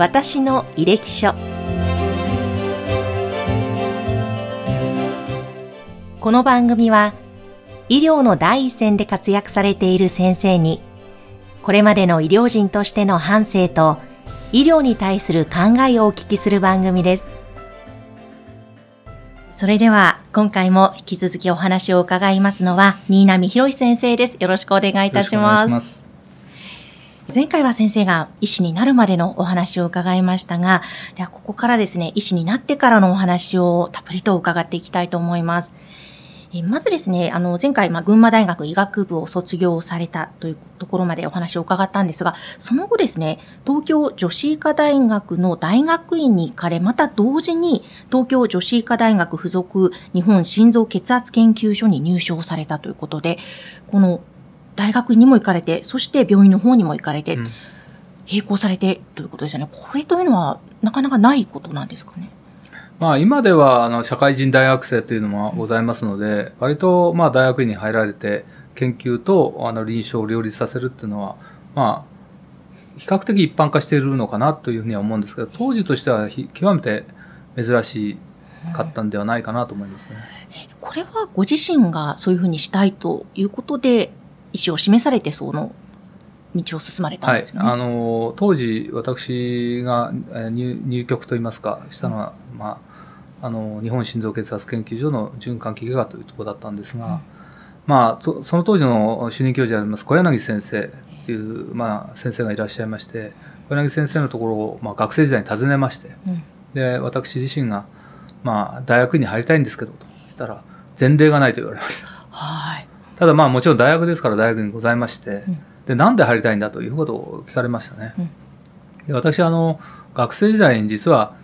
私の履歴書。この番組は医療の第一線で活躍されている先生にこれまでの医療人としての反省と医療に対する考えをお聞きする番組です。それでは今回も引き続きお話を伺いますのは新浪博先生です。よろしくお願いいたします。前回は先生が医師になるまでのお話を伺いましたが、ではここからですね、医師になってからのお話をたっぷりと伺っていきたいと思います。えまずですね、あの、前回、まあ、群馬大学医学部を卒業されたというところまでお話を伺ったんですが、その後ですね、東京女子医科大学の大学院に行かれ、また同時に東京女子医科大学附属日本心臓血圧研究所に入省されたということで、この大学にも行かれて、そして病院の方にも行かれて、うん、並行されてということですよね。これというのはなかなかないことなんですかね？まあ、今ではあの社会人大学生というのもございますので、割とまあ大学院に入られて研究とあの臨床を両立させるっていうのは、まあ、比較的一般化しているのかなというふうには思うんですけど当時としては極めて珍しかったんではないかなと思いますね。これはご自身がそういうふうにしたいということで意思を示されてその道を進まれたんですよね。はい、あの当時私が入入局といいますかしたのは、うん、まああの日本心臓血圧研究所の循環器外科というところだったんですが、うん、まあ、その当時の主任教授であります小柳先生っていう、まあ、先生がいらっしゃいまして小柳先生のところを、まあ、学生時代に訪ねまして、うん、で私自身が、まあ、大学に入りたいんですけどと言ったら前例がないと言われました。はいただまあもちろん大学ですから大学にございまして、うん、でなんで入りたいんだということを聞かれましたね。で私あの学生時代に実は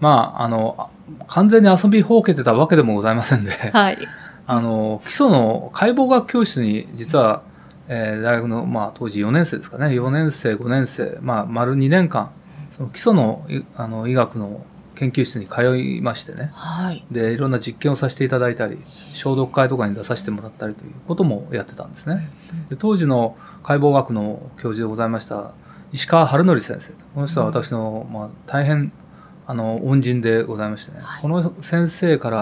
まああの完全に遊びほうけてたわけでもございませんで、はい、あの基礎の解剖学教室に実は、えー、大学の、まあ、当時4年生ですかね。4年生5年生、まあ、丸2年間その基礎のあの医学の研究室に通いましてね、はい、でいろんな実験をさせていただいたり消毒会とかに出させてもらったりということもやってたんですね。で当時の解剖学の教授でございました石川春則先生。この人は私の、まあ、大変あの恩人でございましてね、はい、この先生から、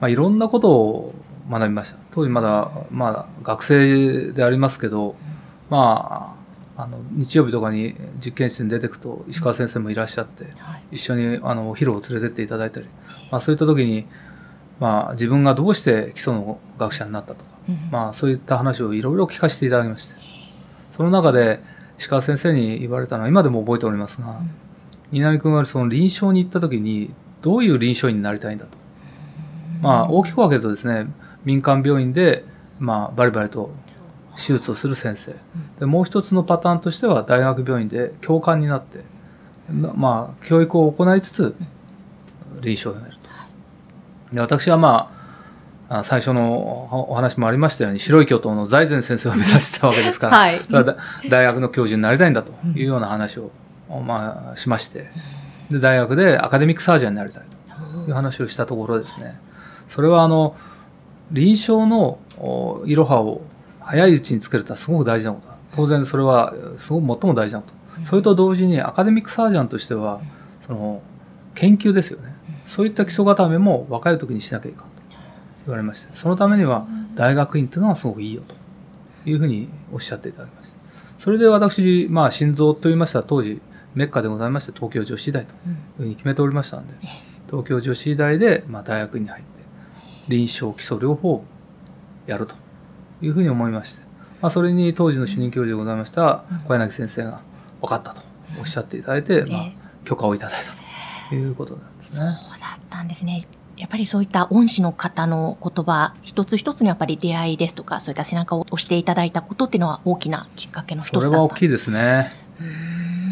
まあ、いろんなことを学びました。当時まだ、まあ、学生でありますけど、まあ、あの日曜日とかに実験室に出てくと石川先生もいらっしゃって、はい、一緒にあのお昼を連れてっていただいたり、まあ、そういった時に、まあ、自分がどうして基礎の学者になったとか、うん、まあ、そういった話をいろいろ聞かせていただきまして。その中で石川先生に言われたのは今でも覚えておりますが、うん。稲見君はその臨床に行った時にどういう臨床医になりたいんだと。まあ大きく分けるとですね民間病院で、まあ、バリバリと手術をする先生。でもう一つのパターンとしては大学病院で教官になってまあ教育を行いつつ臨床をやると。で私はまあ最初のお話もありましたように白い巨頭の財前先生を目指してたわけですから、はい、大学の教授になりたいんだというような話をまあ、しまして。で大学でアカデミックサージャンになりたいという話をしたところですね。それはあの臨床のいろはを早いうちにつけるとはすごく大事なことだ。当然それはすごく最も大事なこと。それと同時にアカデミックサージャンとしてはその研究ですよね。そういった基礎固めも若い時にしなきゃいかんと言われましてそのためには大学院というのはすごくいいよというふうにおっしゃっていただきました。それで私、まあ、心臓と言いましたら当時メッカでございまして東京女子医大というふうに決めておりましたので、東京女子医大でまあ大学に入って臨床基礎療法をやるというふうに思いまして、まあ、それに当時の主任教授でございました小柳先生が分かったとおっしゃっていただいて、まあ、許可をいただいたということなんですね。そうだったんですね。やっぱりそういった恩師の方の言葉一つ一つにやっぱり出会いですとかそういった背中を押していただいたことっていうのは大きなきっかけの一つだったんですそれは大きいですね。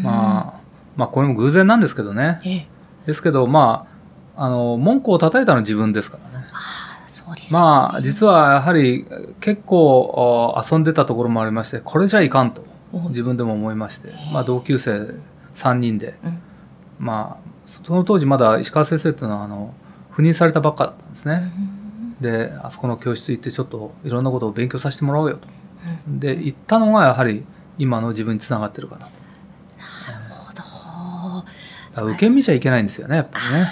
まあ、まあこれも偶然なんですけどね。ええ、ですけど、まあ、あの、文句を叩いたのは自分ですからね。あそうです、ね、まあ、実はやはり結構遊んでたところもありまして、これじゃいかんと自分でも思いまして、まあ同級生3人で、うん、まあ、その当時まだ石川先生っていうのは、あの、赴任されたばっかだったんですね。で、あそこの教室行ってちょっといろんなことを勉強させてもらおうよと。で、行ったのがやはり今の自分につながってるかなと。受け身じゃいけないんですよね、やっぱりね。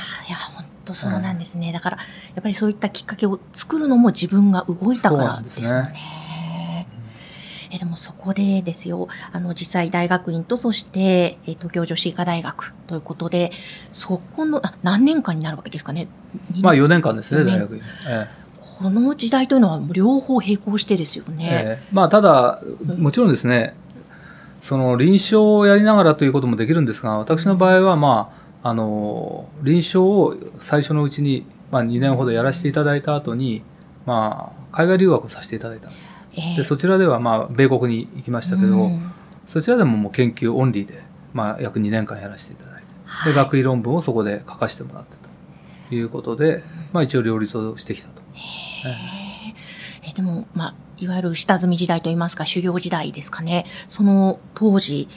そうなんですね。だから、やっぱりそういったきっかけを作るのも自分が動いたからですよね。えでもそこでですよ、あの実際大学院とそして、え東京女子医科大学ということで、そこのあ何年間になるわけですかね？まあ4年間ですね、大学院。ええこの時代というのは両方並行してですよね。えまあただ、もちろんですね、その臨床をやりながらということもできるんですが、私の場合は、まあ、あの臨床を最初のうちに、まあ、2年ほどやらせていただいた後に、まあ、海外留学をさせていただいたんです。えー、でそちらでは、まあ、米国に行きましたけど、うん、そちらでももう研究オンリーで、まあ、約2年間やらせていただいて、はい、で学位論文をそこで書かせてもらってということで、まあ、一応両立をしてきたと。え。ー、でも、まあ、いわゆる下積み時代といいますか修行時代ですかね。その当時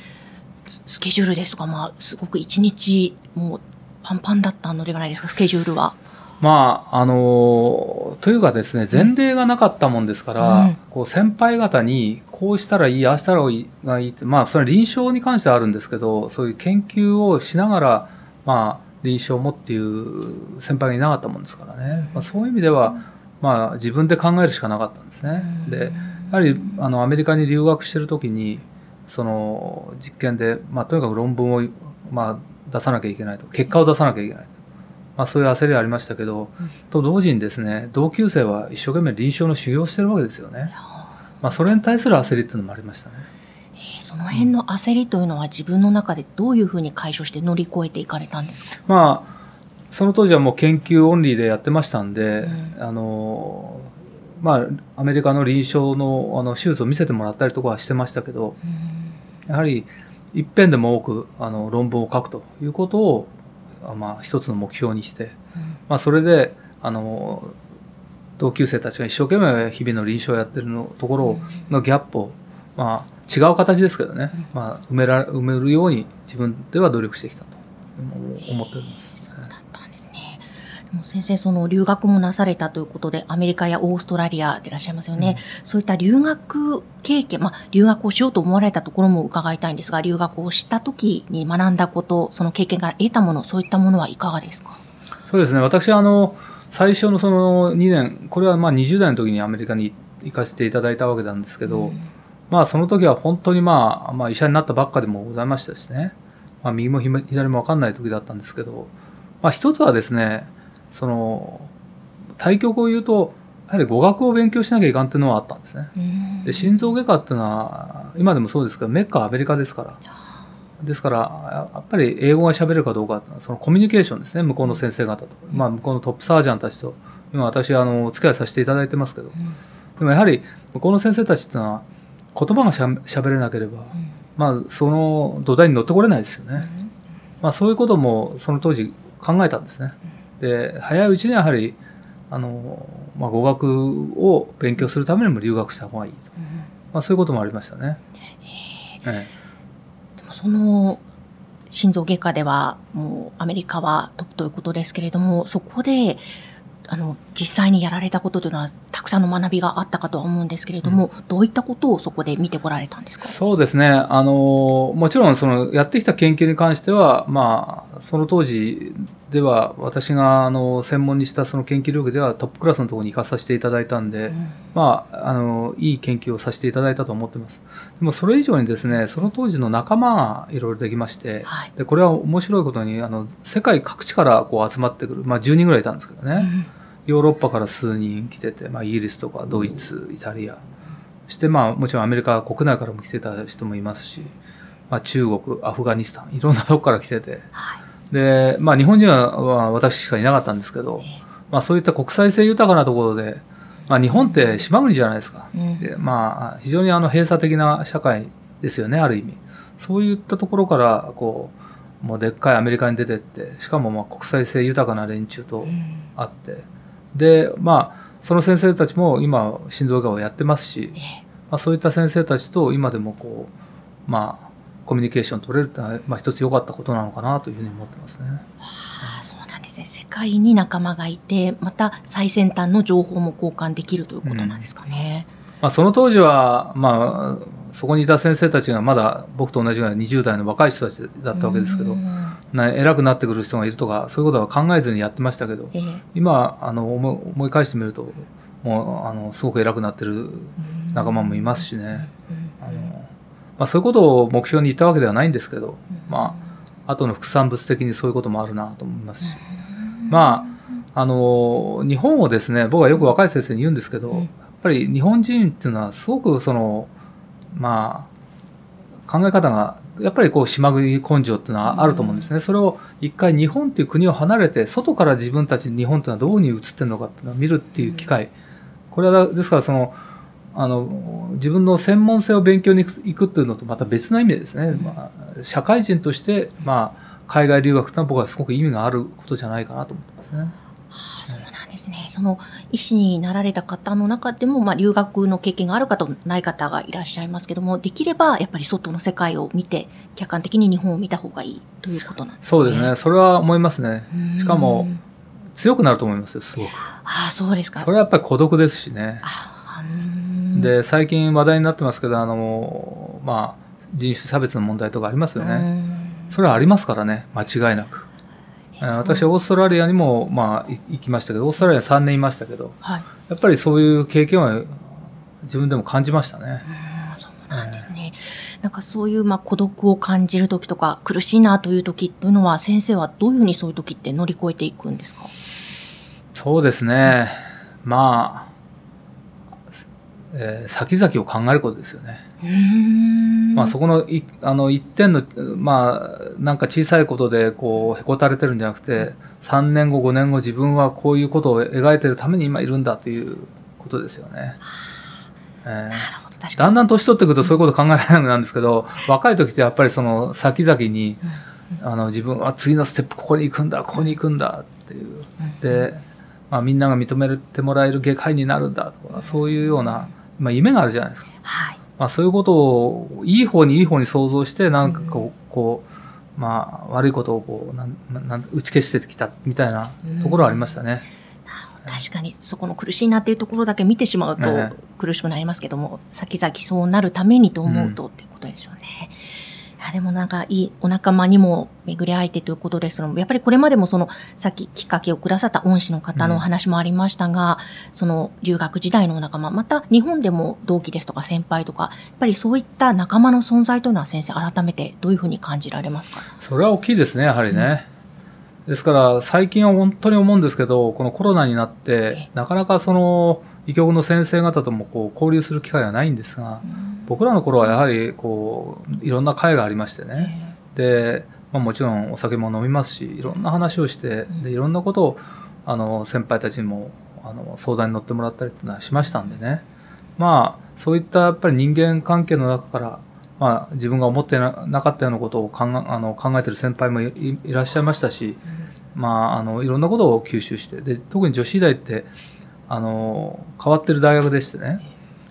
スケジュールですとか、まあ、すごく一日もうパンパンだったのではないですかスケジュールは。まあ、あのというかですね前例がなかったもんですから、うん、こう先輩方にこうしたらいいああしたらいいがいいってまあそれは臨床に関してはあるんですけどそういう研究をしながらまあ臨床もっていう先輩がいなかったもんですからね、まあ、そういう意味では、まあ、自分で考えるしかなかったんですね。でやはりあのアメリカに留学してる時にその実験で、まあ、とにかく論文を、まあ、出さなきゃいけないと。結果を出さなきゃいけないまあ、そういう焦りはありましたけど、うん、と同時にですね同級生は一生懸命臨床の修行をしてるわけですよね、まあ、それに対する焦りっていうのもありましたね、えー、その辺の焦りというのは自分の中でどういうふうに解消して乗り越えていかれたんですか、まあその当時はもう研究オンリーでやってましたんで、うん、あのまあ、アメリカの臨床のあの手術を見せてもらったりとかはしてましたけど、うん、やはり一遍でも多くあの論文を書くということをまあ、一つの目標にして、まあ、それであの同級生たちが一生懸命日々の臨床をやってるのところのギャップを、まあ、違う形ですけどね、まあ、埋めら埋めるように自分では努力してきたと思っております。先生その留学もなされたということでアメリカやオーストラリアでいらっしゃいますよね、うん、そういった留学経験、まあ、留学をしようと思われたところも伺いたいんですが留学をした時に学んだことその経験から得たものそういったものはいかがですか？そうですね。私あの最初のその2年これはまあ20代の時にアメリカに行かせていただいたわけなんですけど、うん、まあその時は本当にまあ、まあ、医者になったばっかでもございましたしね、まあ、右も左も分かんない時だったんですけど、まあ、一つはですねその対局を言うとやはり語学を勉強しなきゃいかんっていうのはあったんですね。で心臓外科っていうのは今でもそうですけどメッカアメリカですから。ですからやっぱり英語が喋れるかどうかそのコミュニケーションですね。向こうの先生方と、まあ、向こうのトップサージャンたちと。今私あのお付き合いさせていただいてますけど、でもやはり向こうの先生たちっていうのは言葉がしゃしゃべれなければ、まあ、その土台に乗ってこれないですよね、まあ、そういうこともその当時考えたんですね。で早いうちにやはりあの、まあ、語学を勉強するためにも留学した方がいいと、うん、まあ、そういうこともありましたね。ええ、でもその心臓外科ではもうアメリカはトップということですけれどもそこであの実際にやられたことというのはたくさんの学びがあったかとは思うんですけれども、うん、どういったことをそこで見てこられたんですか？そうですね。あのもちろんそのやってきた研究に関しては、まあ、その当時では私があの専門にしたその研究領域ではトップクラスのところに行かさせていただいたんで、うん、まあ、あのいい研究をさせていただいたと思ってます。でもそれ以上にですねその当時の仲間がいろいろできまして、はい、でこれは面白いことにあの世界各地からこう集まってくる、まあ、10人ぐらいいたんですけどね、うんヨーロッパから数人来てて、まあ、イギリスとかドイツ、イタリア、して、まあ、もちろんアメリカ国内からも来てた人もいますし、まあ、中国、アフガニスタン、いろんなとこから来てて、はい、で、まあ、日本人は私しかいなかったんですけど、まあ、そういった国際性豊かなところで、まあ、日本って島国じゃないですか。うん、でまあ、非常にあの閉鎖的な社会ですよね、ある意味。そういったところから、こう、もうでっかいアメリカに出てって、しかもまあ国際性豊かな連中と会って、で、まあ、その先生たちも今、心臓がをやってますし、まあ、そういった先生たちと今でもこう、まあ、コミュニケーション取れるってのは、まあ、一つ良かったことなのかなというふうに思ってますね。はあ、そうなんですね。世界に仲間がいて、また最先端の情報も交換できるということなんですかね。うん、まあ、その当時は、まあ、そこにいた先生たちがまだ僕と同じぐらい20代の若い人たちだったわけですけど、な偉くなってくる人がいるとかそういうことは考えずにやってましたけど、えー、今あの思思い返してみるともうあのすごく偉くなってる仲間もいますしね、まあ、そういうことを目標に言ったわけではないんですけど、まあ後の副産物的にそういうこともあるなと思いますし、まああの日本をですね僕はよく若い先生に言うんですけど、やっぱり日本人っていうのはすごくそのまあ考え方がやっぱりこう島国根性っていうのはあると思うんですね。それを一回日本っていう国を離れて外から自分たち日本っていうのはどうに映ってるのかっていうのを見るっていう機会。これはですからそのあの自分の専門性を勉強に行くっていうのとまた別の意味でですね、まあ、社会人として、まあ、海外留学ってのは僕はすごく意味があることじゃないかなと思ってますね。はあ、そうなんですね。その医師になられた方の中でも、まあ、留学の経験がある方ない方がいらっしゃいますけども、できればやっぱり外の世界を見て、客観的に日本を見た方がいいということなんですね。そうですね。それは思いますね。しかも、強くなると思いますよ、すごく。ああ、そうですか。それはやっぱり孤独ですしね。で、最近話題になってますけど、あの、まあ、人種差別の問題とかありますよね。それはありますからね、間違いなく。私はオーストラリアにも、まあ、行きましたけど、オーストラリア3年いましたけど、はい、やっぱりそういう経験は自分でも感じましたね。そうなんですね。なんかそういう、まあ、孤独を感じる時とか、苦しいなという時というのは、先生はどういうふうにそういう時って乗り越えていくんですか？そうですね。まあ、えー、先々を考えることですよね。まあ、そこのいあの一点の、まあ、なんか小さいことでこうへこたれてるんじゃなくて3年後5年後自分はこういうことを描いてるために今いるんだということですよね。えー、だんだん年取ってくるとそういうこと考えられなくなるんですけど、若い時ってやっぱりその先々に、あの自分は次のステップここに行くんだここに行くんだっていう。で、まあ、みんなが認めてもらえる外科医になるんだとかそういうような、まあ、夢があるじゃないですか。はいまあ、そういうことをいい方にいい方に想像してなんかこう,、こうまあ、悪いことをこうなんなん打ち消してきたみたいなところはありましたね。確かにそこの苦しいなっていうところだけ見てしまうと苦しくなりますけども、先々そうなるためにと思うとっていうことですよね。やでもなんかいいお仲間にも巡り合えてということですのやっぱりこれまでもそのさっききっかけをくださった恩師の方のお話もありましたが、うん、その留学時代の仲間また日本でも同期ですとか先輩とかやっぱりそういった仲間の存在というのは先生改めてどういうふうに感じられますか？それは大きいですねやはりね、うん、ですから最近は本当に思うんですけどこのコロナになってなかなかその医局の先生方ともこう交流する機会がないんですが、うん僕らの頃はやはりこういろんな会がありましてね。で、まあ、もちろんお酒も飲みますしいろんな話をしてでいろんなことをあの先輩たちにもあの相談に乗ってもらったりっていうのはしましたんでね。まあそういったやっぱり人間関係の中から、まあ、自分が思ってなかったようなことを考あの考えてる先輩もいらっしゃいましたし、まあ、あのいろんなことを吸収してで特に女子医大ってあの変わってる大学でしてね。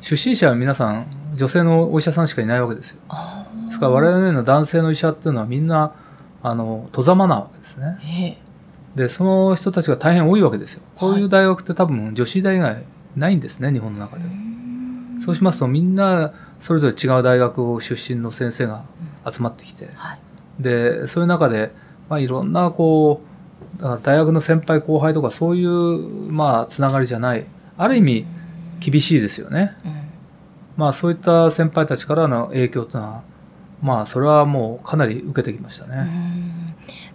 出身者は皆さん女性のお医者さんしかいないわけですよ。ですから我々のような男性の医者っていうのはみんなあの戸ざまなわけですね。でその人たちが大変多いわけですよ。こういう大学って多分女子大以外ないんですね日本の中では。そうしますとみんなそれぞれ違う大学出身の先生が集まってきて、はい、でそういう中で、まあ、いろんなこう大学の先輩後輩とかそういうまあつながりじゃないある意味厳しいですよね。うんまあそういった先輩たちからの影響というのは、まあそれはもうかなり受けてきましたね。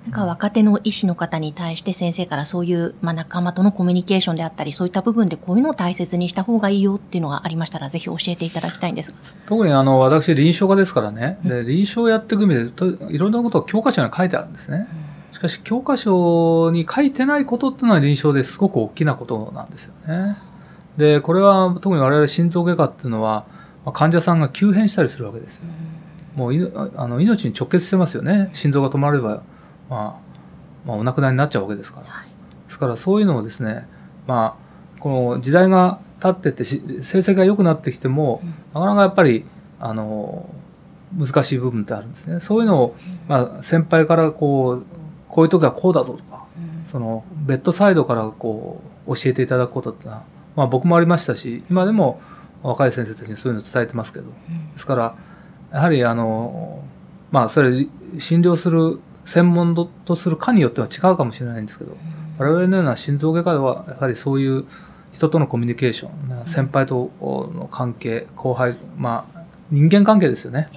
なんか若手の医師の方に対して先生からそういう、まあ、仲間とのコミュニケーションであったりそういった部分でこういうのを大切にした方がいいよっていうのがありましたらぜひ教えていただきたいんです。特にあの私臨床家ですからね、で臨床をやっていく意味でといろんなことを教科書に書いてあるんですね、しかし教科書に書いてないことっていうのは臨床ですごく大きなことなんですよね。で、これは特に我々心臓外科っていうのは、まあ、患者さんが急変したりするわけですよ。もうあの命に直結してますよね。心臓が止まれば、まあ、まあ、お亡くなりになっちゃうわけですから。ですからそういうのをですね、まあ、この時代が経ってって成績が良くなってきても、なかなかやっぱり、あの、難しい部分ってあるんですね。そういうのを、まあ、先輩からこう、こういう時はこうだぞとか、その、ベッドサイドからこう、教えていただくことってのは、まあ、僕もありましたし今でも若い先生たちにそういうのを伝えてますけど、ですからやはりあのまあそれ診療する専門とする科によっては違うかもしれないんですけど、我々のような心臓外科ではやはりそういう人とのコミュニケーション、先輩との関係後輩まあ人間関係ですよね、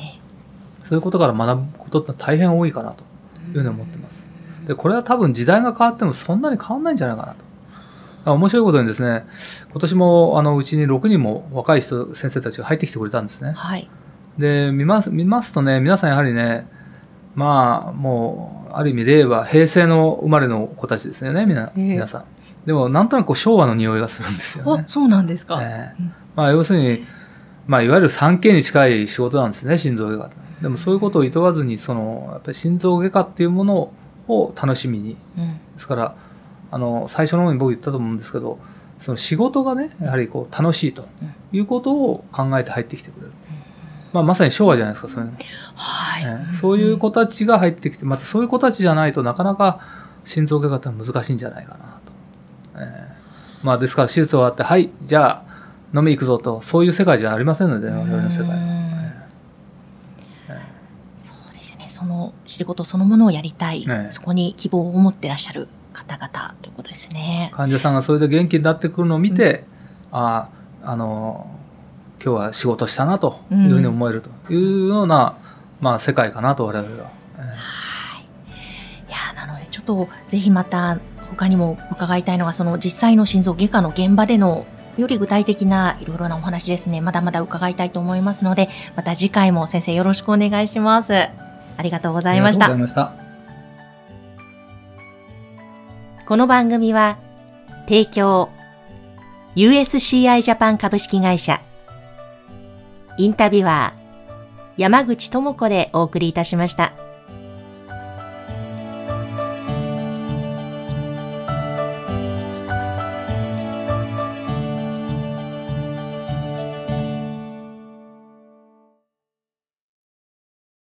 そういうことから学ぶことって大変多いかなというふうに思ってます。でこれは多分時代が変わってもそんなに変わんないんじゃないかなと。面白いことにですね、今年もあのうちに6人も若い人、先生たちが入ってきてくれたんですね。はい、で見ます、見ますとね、皆さんやはりね、まあ、もう、ある意味、令和、平成の生まれの子たちですよね、皆皆さん。でも、なんとなく昭和の匂いがするんですよね。そうなんですか。えー、まあ、要するに、まあ、いわゆる 3K に近い仕事なんですね、心臓外科。でも、そういうことを厭わずに、その、やっぱり心臓外科っていうものを楽しみに。うん、ですから、あの最初の方に僕言ったと思うんですけどその仕事がねやはりこう楽しいということを考えて入ってきてくれる、まあ、まさに昭和じゃないですかそういうの、はい。ね、そういう子たちが入ってきてまたそういう子たちじゃないとなかなか心臓外科って難しいんじゃないかなと、えー、まあ、ですから手術終わってはいじゃあ飲み行くぞと。そういう世界じゃありませんので我々の世界は。そうですね。その仕事そのものをやりたい、ね、そこに希望を持ってらっしゃる方々ということですね。患者さんがそれで元気になってくるのを見て、うん、ああの今日は仕事したなというふうに思えるというような、うん、まあ、世界かなと我々は。えー、はいいやなのでちょっとぜひまた他にも伺いたいのがその実際の心臓外科の現場でのより具体的ないろいろなお話ですねまだまだ伺いたいと思いますのでまた次回も先生よろしくお願いします。ありがとうございました。ありがとうございました。この番組は、提供、USCI ジャパン株式会社、インタビュアー、山口智子でお送りいたしました。